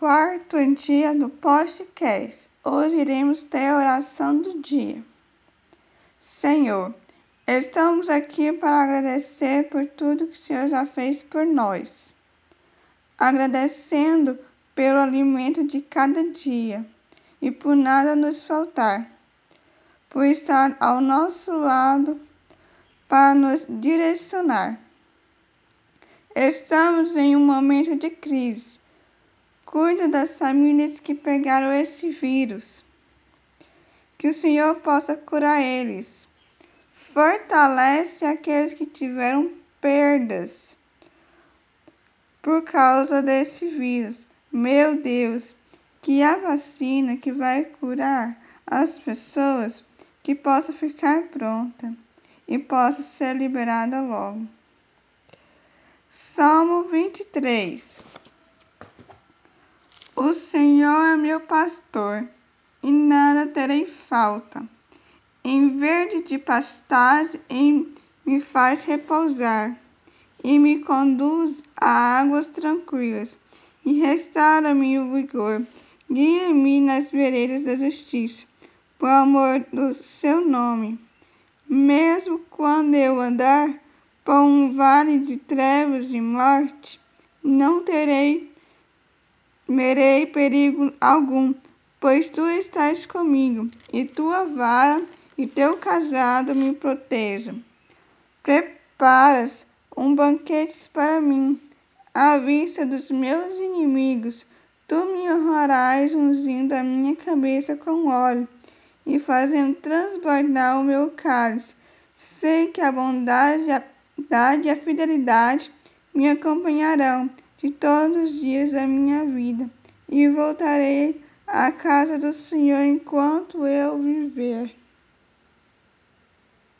quarto dia do podcast. Hoje iremos ter a oração do dia. Senhor, estamos aqui para agradecer por tudo que o Senhor já fez por nós. Agradecendo pelo alimento de cada dia e por nada nos faltar, por estar ao nosso lado para nos direcionar. Estamos em um momento de crise Cuida das famílias que pegaram esse vírus. Que o Senhor possa curar eles. Fortalece aqueles que tiveram perdas por causa desse vírus. Meu Deus, que a vacina que vai curar as pessoas que possa ficar pronta e possa ser liberada logo. Salmo 23 o Senhor é meu pastor, e nada terei falta. Em verde de pastagem me faz repousar, e me conduz a águas tranquilas, e restaura-me o vigor. Guia-me nas veredas da justiça, por amor do seu nome. Mesmo quando eu andar por um vale de trevas e morte, não terei merei perigo algum, pois tu estás comigo, e tua vara e teu cajado me protejam. Preparas um banquete para mim, à vista dos meus inimigos. Tu me honrarás ungindo a minha cabeça com óleo e fazendo transbordar o meu cálice. Sei que a bondade e a fidelidade me acompanharão de todos os dias da minha vida, e voltarei à casa do Senhor enquanto eu viver.